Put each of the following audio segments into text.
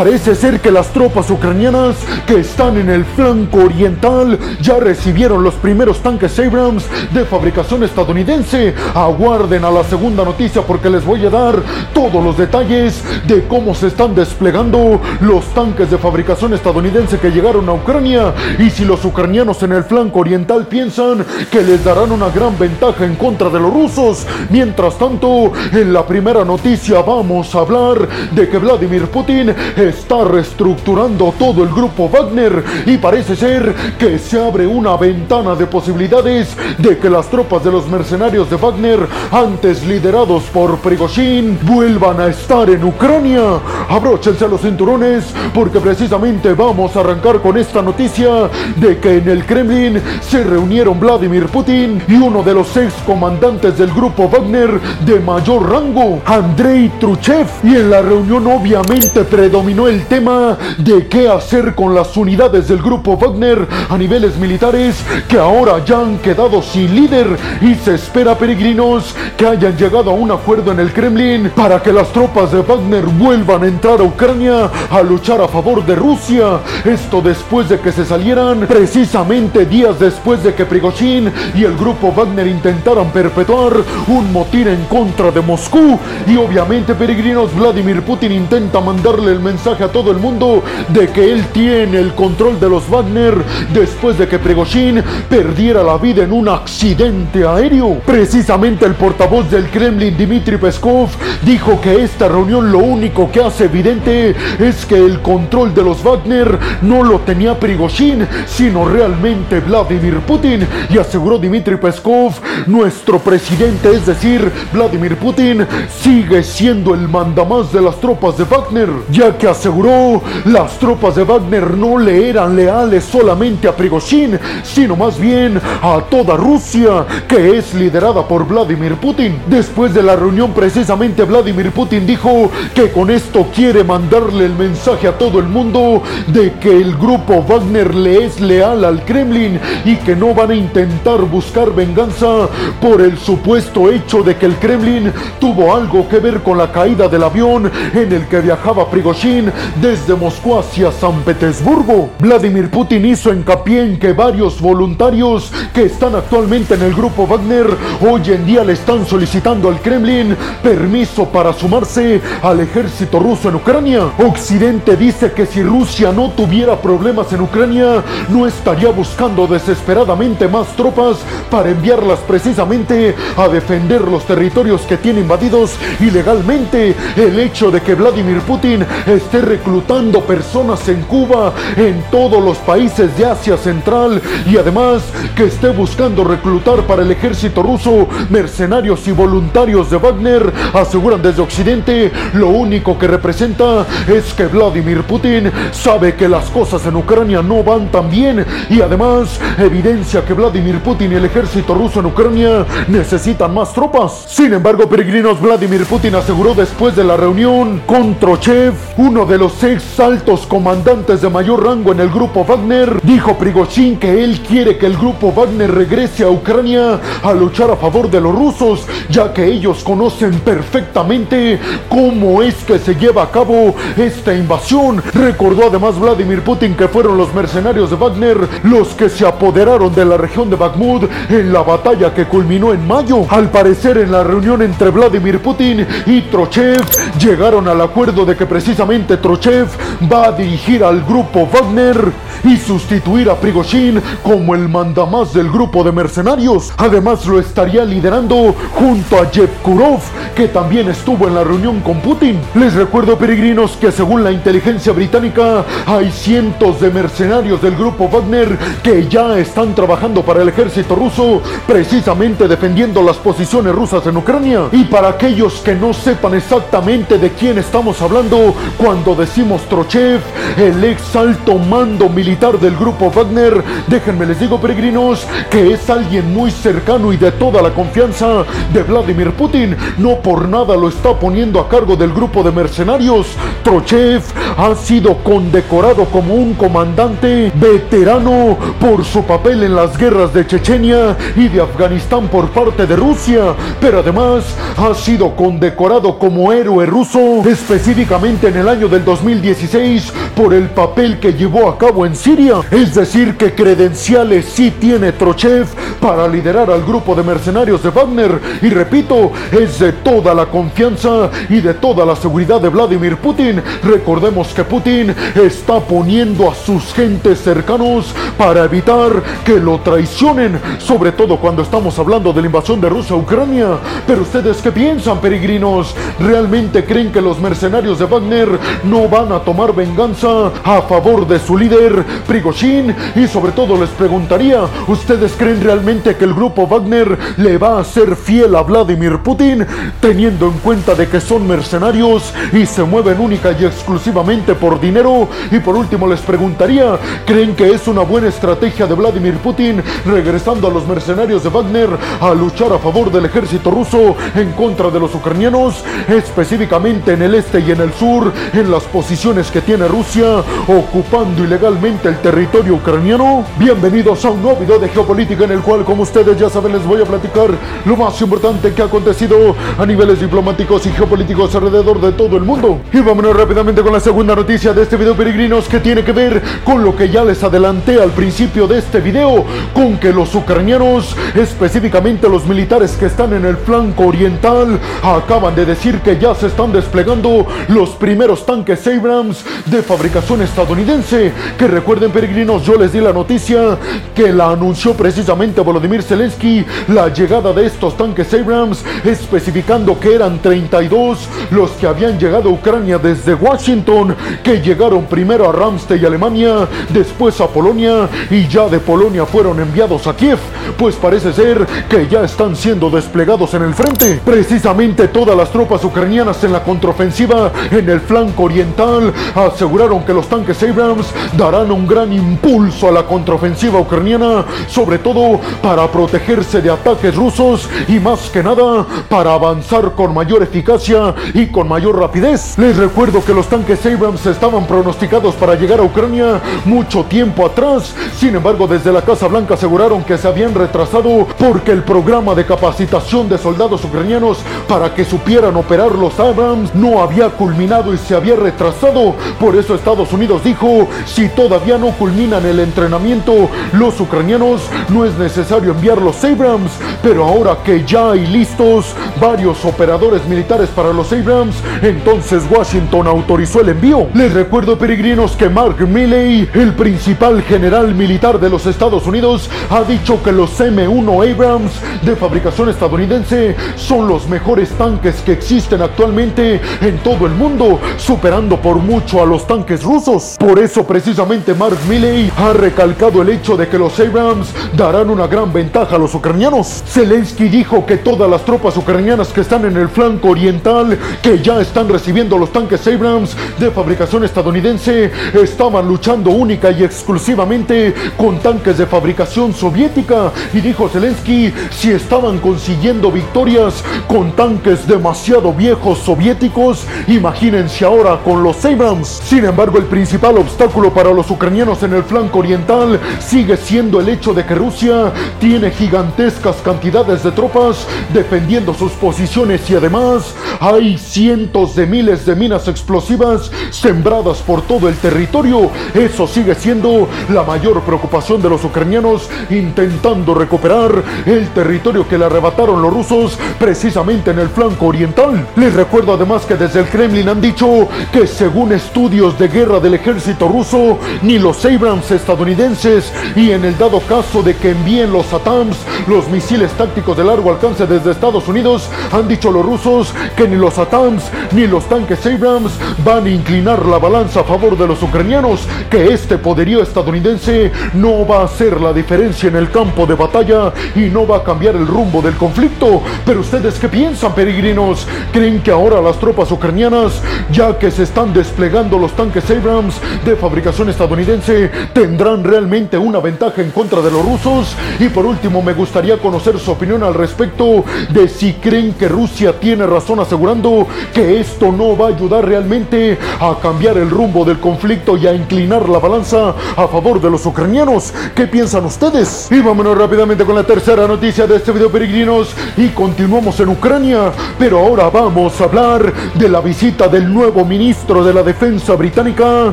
Parece ser que las tropas ucranianas que están en el flanco oriental ya recibieron los primeros tanques Abrams de fabricación estadounidense. Aguarden a la segunda noticia porque les voy a dar todos los detalles de cómo se están desplegando los tanques de fabricación estadounidense que llegaron a Ucrania y si los ucranianos en el flanco oriental piensan que les darán una gran ventaja en contra de los rusos. Mientras tanto, en la primera noticia vamos a hablar de que Vladimir Putin está reestructurando todo el grupo Wagner y parece ser que se abre una ventana de posibilidades de que las tropas de los mercenarios de Wagner, antes liderados por Prigozhin, vuelvan a estar en Ucrania. Abróchense a los cinturones porque precisamente vamos a arrancar con esta noticia de que en el Kremlin se reunieron Vladimir Putin y uno de los ex comandantes del grupo Wagner de mayor rango, Andrei Truchev, y en la reunión obviamente predominó el tema de qué hacer con las unidades del grupo Wagner a niveles militares que ahora ya han quedado sin líder y se espera peregrinos que hayan llegado a un acuerdo en el Kremlin para que las tropas de Wagner vuelvan a entrar a Ucrania a luchar a favor de Rusia. Esto después de que se salieran precisamente días después de que Prigozhin y el grupo Wagner intentaran perpetuar un motín en contra de Moscú y obviamente peregrinos Vladimir Putin intenta mandarle el mensaje a todo el mundo de que él tiene el control de los Wagner después de que Prigozhin perdiera la vida en un accidente aéreo. Precisamente el portavoz del Kremlin Dmitry Peskov dijo que esta reunión lo único que hace evidente es que el control de los Wagner no lo tenía Prigozhin, sino realmente Vladimir Putin y aseguró Dmitry Peskov, nuestro presidente, es decir, Vladimir Putin, sigue siendo el mandamás de las tropas de Wagner, ya que aseguró las tropas de Wagner no le eran leales solamente a Prigozhin, sino más bien a toda Rusia, que es liderada por Vladimir Putin. Después de la reunión, precisamente Vladimir Putin dijo que con esto quiere mandarle el mensaje a todo el mundo de que el grupo Wagner le es leal al Kremlin y que no van a intentar buscar venganza por el supuesto hecho de que el Kremlin tuvo algo que ver con la caída del avión en el que viajaba Prigozhin desde Moscú hacia San Petersburgo. Vladimir Putin hizo hincapié en que varios voluntarios que están actualmente en el grupo Wagner hoy en día le están solicitando al Kremlin permiso para sumarse al ejército ruso en Ucrania. Occidente dice que si Rusia no tuviera problemas en Ucrania, no estaría buscando desesperadamente más tropas para enviarlas precisamente a defender los territorios que tiene invadidos ilegalmente. El hecho de que Vladimir Putin esté reclutando personas en Cuba, en todos los países de Asia Central y además que esté buscando reclutar para el ejército ruso mercenarios y voluntarios de Wagner, aseguran desde Occidente, lo único que representa es que Vladimir Putin sabe que las cosas en Ucrania no van tan bien y además evidencia que Vladimir Putin y el ejército ruso en Ucrania necesitan más tropas. Sin embargo, peregrinos, Vladimir Putin aseguró después de la reunión con Trochev, uno de los seis altos comandantes de mayor rango en el grupo Wagner, dijo Prigozhin que él quiere que el grupo Wagner regrese a Ucrania a luchar a favor de los rusos, ya que ellos conocen perfectamente cómo es que se lleva a cabo esta invasión. Recordó además Vladimir Putin que fueron los mercenarios de Wagner los que se apoderaron de la región de Bakhmut en la batalla que culminó en mayo. Al parecer en la reunión entre Vladimir Putin y Trochev llegaron al acuerdo de que precisamente Trochev va a dirigir al grupo Wagner y sustituir a Prigozhin como el mandamás del grupo de mercenarios. Además lo estaría liderando junto a Yevkurov, que también estuvo en la reunión con Putin. Les recuerdo peregrinos que según la inteligencia británica hay cientos de mercenarios del grupo Wagner que ya están trabajando para el ejército ruso, precisamente defendiendo las posiciones rusas en Ucrania. Y para aquellos que no sepan exactamente de quién estamos hablando cuando decimos Trochev, el ex alto mando militar del grupo Wagner, déjenme les digo peregrinos que es alguien muy cercano y de toda la confianza de Vladimir Putin. No por nada lo está poniendo a cargo del grupo de mercenarios. Trochev ha sido condecorado como un comandante veterano por su papel en las guerras de Chechenia y de Afganistán por parte de Rusia, pero además ha sido condecorado como héroe ruso específicamente en el año del 2016 por el papel que llevó a cabo en Siria. Es decir, que credenciales sí tiene Trochev para liderar al grupo de mercenarios de Wagner. Y repito, es de toda la confianza y de toda la seguridad de Vladimir Putin. Recordemos que Putin está poniendo a sus gentes cercanos para evitar que lo traicionen, sobre todo cuando estamos hablando de la invasión de Rusia a Ucrania. Pero ustedes qué piensan, peregrinos? ¿Realmente creen que los mercenarios de Wagner no van a tomar venganza a favor de su líder, Prigozhin? Y sobre todo les preguntaría, ¿ustedes creen realmente que el grupo Wagner le va a ser fiel a Vladimir Putin, teniendo en cuenta de que son mercenarios y se mueven única y exclusivamente por dinero? Y por último les preguntaría, ¿creen que es una buena estrategia de Vladimir Putin regresando a los mercenarios de Wagner a luchar a favor del ejército ruso en contra de los ucranianos, específicamente en el este y en el sur, en las posiciones que tiene Rusia, ocupando ilegalmente el territorio ucraniano? Bienvenidos a un nuevo video de geopolítica en el cual, como ustedes ya saben, les voy a platicar lo más importante que ha acontecido a niveles diplomáticos y geopolíticos alrededor de todo el mundo. Y vámonos rápidamente con la segunda noticia de este video, peregrinos, que tiene que ver con lo que ya les adelanté al principio de este video, con que los ucranianos, específicamente los militares que están en el flanco oriental, acaban de decir que ya se están desplegando los primeros tanques Abrams de fabricación estadounidense. Que recuerden, peregrinos, yo les di la noticia que la anunció precisamente Volodymyr Zelensky, la llegada de estos tanques Abrams, especificando que eran 32 los que habían llegado a Ucrania desde Washington, que llegaron primero a Ramstein, Alemania, después a Polonia y ya de Polonia fueron enviados a Kiev, pues parece ser que ya están siendo desplegados en el frente. Precisamente todas las tropas ucranianas en la contraofensiva en el flanco oriental aseguraron que los tanques Abrams darán un gran impulso a la contraofensiva ucraniana, sobre todo para protegerse de ataques rusos y más que nada para avanzar con mayor eficacia y con mayor rapidez. Les recuerdo que los tanques Abrams estaban pronosticados para llegar a Ucrania mucho tiempo atrás, sin embargo desde la Casa Blanca aseguraron que se habían retrasado porque el programa de capacitación de soldados ucranianos para que supieran operar los Abrams no había culminado y se había retrasado. Por eso Estados Unidos dijo, si todavía no culminan el entrenamiento los ucranianos, no es necesario enviar los Abrams. Pero ahora que ya hay listos varios operadores militares para los Abrams, entonces Washington autorizó el envío. Les recuerdo, peregrinos, que Mark Milley, el principal general militar de los Estados Unidos, ha dicho que los M1 Abrams de fabricación estadounidense son los mejores tanques que existen actualmente en todo el mundo, por mucho a los tanques rusos. Por eso precisamente Mark Milley ha recalcado el hecho de que los Abrams darán una gran ventaja a los ucranianos. Zelensky dijo que todas las tropas ucranianas que están en el flanco oriental, que ya están recibiendo los tanques Abrams de fabricación estadounidense, estaban luchando única y exclusivamente con tanques de fabricación soviética. Y dijo Zelensky, si estaban consiguiendo victorias con tanques demasiado viejos soviéticos, imagínense ahora con los Abrams. Sin embargo, el principal obstáculo para los ucranianos en el flanco oriental sigue siendo el hecho de que Rusia tiene gigantescas cantidades de tropas defendiendo sus posiciones y además hay cientos de miles de minas explosivas sembradas por todo el territorio. Eso sigue siendo la mayor preocupación de los ucranianos intentando recuperar el territorio que le arrebataron los rusos precisamente en el flanco oriental. Les recuerdo además que desde el Kremlin han dicho que según estudios de guerra del ejército ruso, ni los Abrams estadounidenses y en el dado caso de que envíen los ATAMS, los misiles tácticos de largo alcance desde Estados Unidos, han dicho los rusos que ni los ATAMS ni los tanques Abrams van a inclinar la balanza a favor de los ucranianos, que este poderío estadounidense no va a hacer la diferencia en el campo de batalla y no va a cambiar el rumbo del conflicto. Pero ustedes qué piensan, peregrinos? ¿Creen que ahora las tropas ucranianas, ya se están desplegando los tanques Abrams de fabricación estadounidense, tendrán realmente una ventaja en contra de los rusos? Y por último, me gustaría conocer su opinión al respecto de si creen que Rusia tiene razón asegurando que esto no va a ayudar realmente a cambiar el rumbo del conflicto y a inclinar la balanza a favor de los ucranianos. ¿Qué piensan ustedes? Y vámonos rápidamente con la tercera noticia de este video, peregrinos, y continuamos en Ucrania, pero ahora vamos a hablar de la visita del nuevo ministro de la Defensa británica,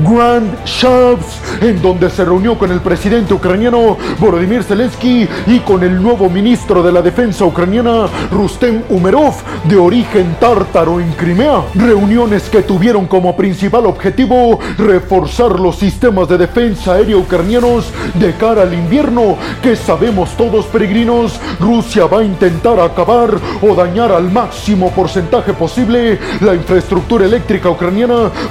Grant Shapps, en donde se reunió con el presidente ucraniano Volodymyr Zelensky y con el nuevo ministro de la Defensa ucraniana, Rustem Umerov, de origen tártaro en Crimea. Reuniones que tuvieron como principal objetivo reforzar los sistemas de defensa aérea ucranianos de cara al invierno, que sabemos todos peregrinos, Rusia va a intentar acabar o dañar al máximo porcentaje posible la infraestructura eléctrica ucraniana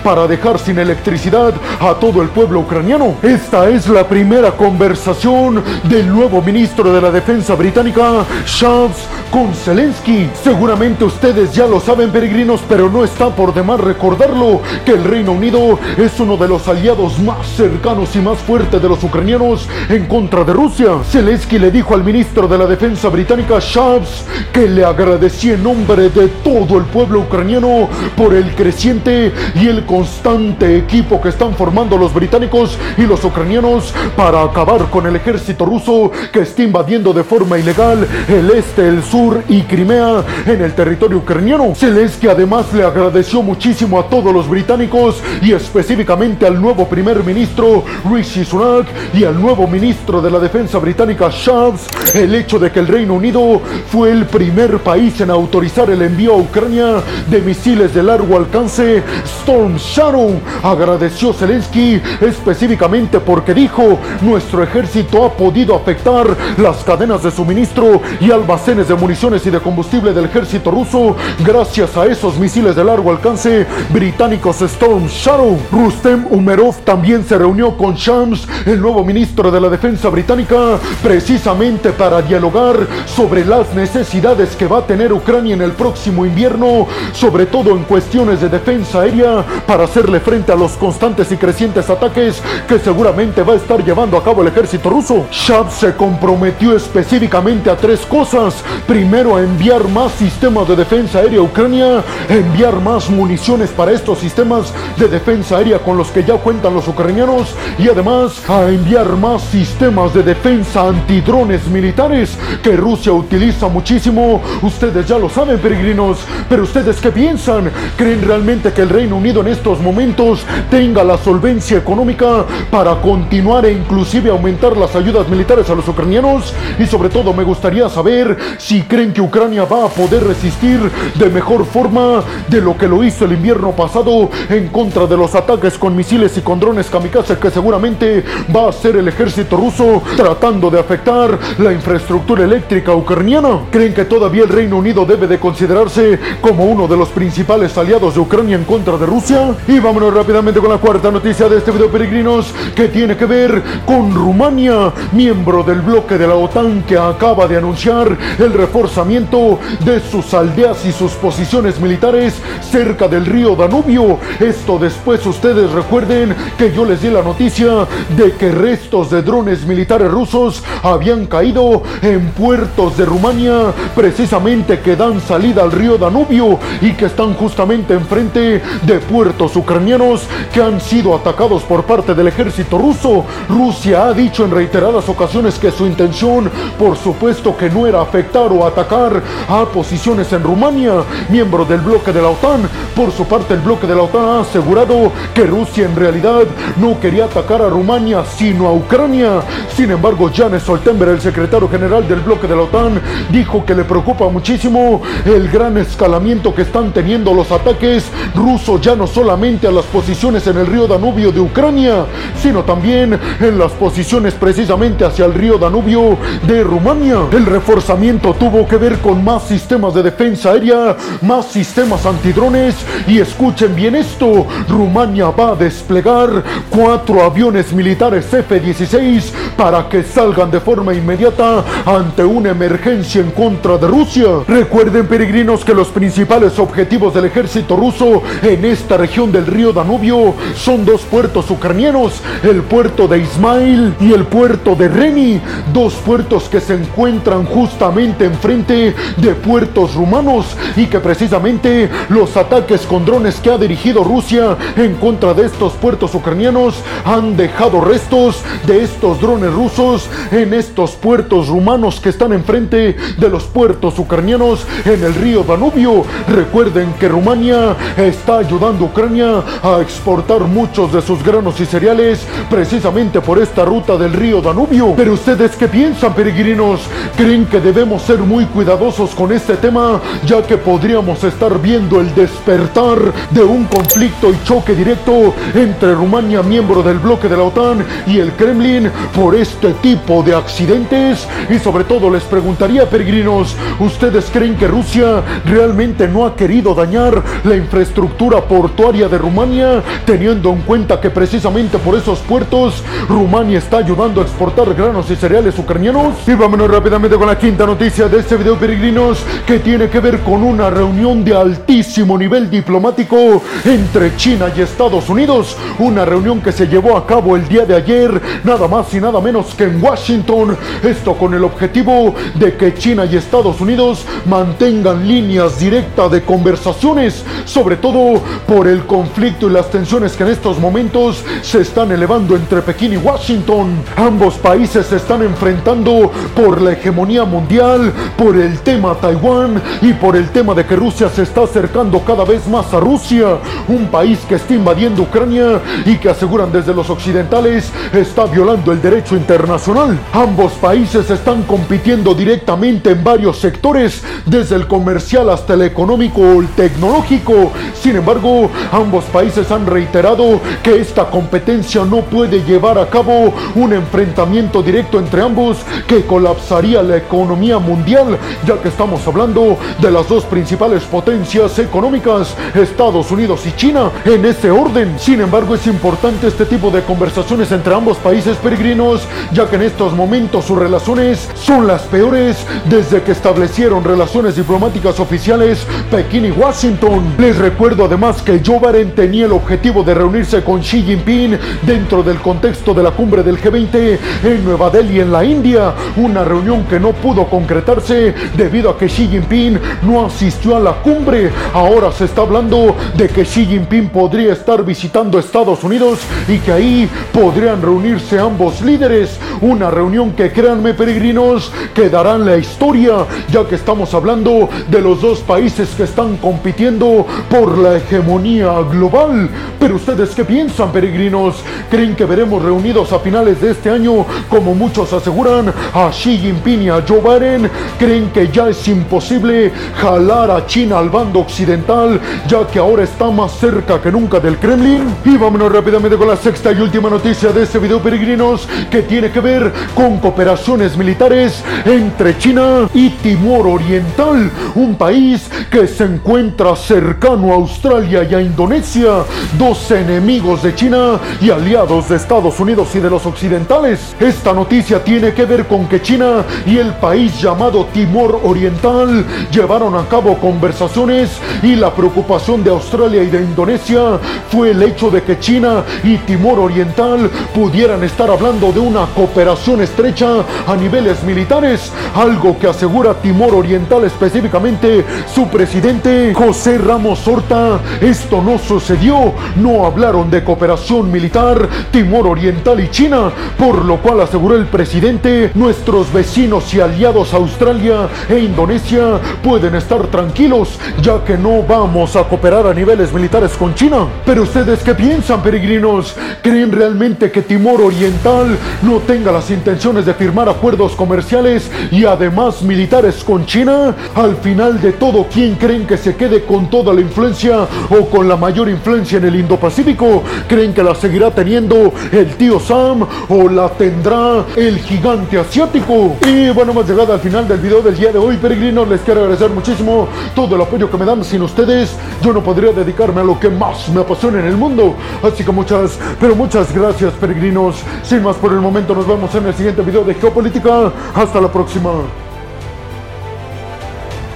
para dejar sin electricidad a todo el pueblo ucraniano. Esta es la primera conversación del nuevo ministro de la Defensa británica, Shapps, con Zelensky. Seguramente ustedes ya lo saben, peregrinos, pero no está por demás recordarlo que el Reino Unido es uno de los aliados más cercanos y más fuertes de los ucranianos en contra de Rusia. Zelensky le dijo al ministro de la Defensa británica, Shapps, que le agradecía en nombre de todo el pueblo ucraniano por el creciente y el constante equipo que están formando los británicos y los ucranianos para acabar con el ejército ruso que está invadiendo de forma ilegal el este, el sur y Crimea en el territorio ucraniano. Zelensky además le agradeció muchísimo a todos los británicos y específicamente al nuevo primer ministro Rishi Sunak y al nuevo ministro de la defensa británica Shapps el hecho de que el Reino Unido fue el primer país en autorizar el envío a Ucrania de misiles de largo alcance Storm Shadow. Agradeció Zelensky específicamente porque dijo, nuestro ejército ha podido afectar las cadenas de suministro y almacenes de municiones y de combustible del ejército ruso gracias a esos misiles de largo alcance británicos Storm Shadow. Rustem Umerov también se reunió con Shams, el nuevo ministro de la defensa británica, precisamente para dialogar sobre las necesidades que va a tener Ucrania en el próximo invierno, sobre todo en cuestiones de defensa aérea, para hacerle frente a los constantes y crecientes ataques que seguramente va a estar llevando a cabo el ejército ruso. Shams se comprometió específicamente a tres cosas. Primero, a enviar más sistemas de defensa aérea a Ucrania, enviar más municiones para estos sistemas de defensa aérea con los que ya cuentan los ucranianos y además a enviar más sistemas de defensa antidrones militares que Rusia utiliza muchísimo. Ustedes ya lo saben, peregrinos, pero ustedes qué piensan? ¿Creen realmente que el Reino Unido en estos momentos tenga la solvencia económica para continuar e inclusive aumentar las ayudas militares a los ucranianos? Y sobre todo me gustaría saber si creen que Ucrania va a poder resistir de mejor forma de lo que lo hizo el invierno pasado en contra de los ataques con misiles y con drones kamikaze que seguramente va a ser el ejército ruso tratando de afectar la infraestructura eléctrica ucraniana. ¿Creen que todavía el Reino Unido debe de considerarse como uno de los principales aliados de Ucrania en contra de Rusia? Y vámonos rápidamente con la cuarta noticia de este video peregrinos que tiene que ver con Rumania, miembro del bloque de la OTAN que acaba de anunciar el reforzamiento de sus aldeas y sus posiciones militares cerca del río Danubio. Esto después ustedes recuerden que yo les di la noticia de que restos de drones militares rusos habían caído en puertos de Rumania, precisamente que dan salida al río Danubio y que están justamente enfrente de puertos ucranianos que han sido atacados por parte del ejército ruso. Rusia ha dicho en reiteradas ocasiones que su intención, por supuesto que no era afectar o atacar a posiciones en Rumania, miembro del bloque de la OTAN. Por su parte, el bloque de la OTAN ha asegurado que Rusia en realidad no quería atacar a Rumania, sino a Ucrania. Sin embargo, Jan Stoltenberg, el secretario general del bloque de la OTAN, dijo que le preocupa muchísimo el gran escalamiento que están teniendo los ataques rusos ya no solamente a las posiciones en el río Danubio de Ucrania, sino también en las posiciones precisamente hacia el río Danubio de Rumania. El reforzamiento tuvo que ver con más sistemas de defensa aérea, más sistemas antidrones y escuchen bien esto, Rumania va a desplegar cuatro aviones militares F-16 para que salgan de forma inmediata ante una emergencia en contra de Rusia. Recuerden peregrinos que los principales objetivos del ejército ruso en esta región del río Danubio son dos puertos ucranianos, el puerto de Ismail y el puerto de Reni, dos puertos que se encuentran justamente enfrente de puertos rumanos y que precisamente los ataques con drones que ha dirigido Rusia en contra de estos puertos ucranianos han dejado restos de estos drones rusos en estos puertos rumanos que están enfrente de los puertos ucranianos en el río Danubio. Recuerden que Rumania está ayudando a Ucrania a exportar muchos de sus granos y cereales precisamente por esta ruta del río Danubio. Pero ustedes qué piensan, peregrinos? ¿Creen que debemos ser muy cuidadosos con este tema ya que podríamos estar viendo el despertar de un conflicto y choque directo entre Rumania, miembro del bloque de la OTAN, y el Kremlin por este tipo de accidentes? Y sobre todo les preguntaría, peregrinos, ¿ustedes creen que Rusia realmente no ha querido dañar la infraestructura portuaria de Rumania, teniendo en cuenta que precisamente por esos puertos Rumania está ayudando a exportar granos y cereales ucranianos? Y vámonos rápidamente con la quinta noticia de este video, peregrinos, que tiene que ver con una reunión de altísimo nivel diplomático entre China y Estados Unidos. Una reunión que se llevó a cabo el día de ayer, nada más y nada menos que en Washington. Esto con el objetivo de que China y Estados Unidos mantengan líneas directas de conversaciones, sobre todo por el conflicto y las tensiones que en estos momentos se están elevando entre Pekín y Washington. Ambos países se están enfrentando por la hegemonía mundial, por el tema Taiwán y por el tema de que Rusia se está acercando cada vez más a Rusia, un país que está invadiendo Ucrania y que aseguran desde los occidentales está violando el derecho internacional. Ambos países están compitiendo directamente en varios sectores, desde el comercial hasta el económico o el tecnológico. Sin embargo, ambos países han reiterado que esta competencia no puede llevar a cabo un enfrentamiento directo entre ambos que colapsaría la economía mundial, ya que estamos hablando de las dos principales potencias económicas, Estados Unidos y China, en ese orden. Sin embargo, es importante este tipo de conversaciones entre ambos países peregrinos, ya que en estos momentos sus relaciones son las peores desde que establecieron relaciones diplomáticas oficiales Pekín y Washington. Les recuerdo además que Joe Biden tenía el objetivo de reunirse con Xi Jinping dentro del contexto de la cumbre del G20 en Nueva Delhi, en la India, una reunión que no pudo concretarse debido a que Xi Jinping no asistió a la cumbre. Ahora se está hablando de que Xi Jinping podría estar visitando Estados Unidos y que ahí podrían reunirse ambos líderes. Una reunión que créanme peregrinos quedará en la historia, ya que estamos hablando de los dos países que están compitiendo por la hegemonía global. Pero ustedes qué piensan peregrinos? ¿Creen que veremos reunidos a finales de este año como muchos aseguran a Xi Jinping y a Joe Biden? ¿Creen que ya es imposible jalar a China al bando occidental, ya que ahora está más cerca que nunca del Kremlin? Y vámonos rápidamente con la sexta y última noticia de este video, peregrinos, que tiene que ver con cooperaciones militares entre China y Timor Oriental, un país que se encuentra cercano a Australia y a Indonesia, dos enemigos de China y aliados de Estados Unidos y de los occidentales. Esta noticia tiene que ver con que China y el país llamado Timor Oriental llevaron a cabo conversaciones y la preocupación de Australia y de Indonesia fue el hecho de que China y Timor Oriental pudieran estar hablando de una cooperación estrecha a niveles militares, algo que asegura Timor Oriental específicamente su presidente José Ramos Horta. Esto no sucedió, no hablaron de cooperación militar Timor Oriental y China, por lo cual aseguró el presidente, nuestros vecinos y aliados Australia e Indonesia pueden estar tranquilos, ya que no vamos a cooperar a niveles militares con China. Pero ustedes qué piensan, peregrinos? ¿Creen realmente que Timor Oriental no tenga las intenciones de firmar acuerdos comerciales y además militares con China? Al final de todo, ¿quién creen que se quede con toda la influencia o con la mayor influencia en el Indo-Pacífico? ¿Creen que la seguirá teniendo el tío Sam o la tendrá el gigante asiático? Y bueno, hemos llegado al final del video del día de hoy, peregrinos. Les quiero agradecer muchísimo todo el apoyo que me dan. Sin ustedes, yo no podría dedicarme a lo que más me apasiona en el mundo. Así que muchas, pero muchas gracias, peregrinos. Sin más por el momento, nos vemos en el siguiente video de Geopolítica. Hasta la próxima.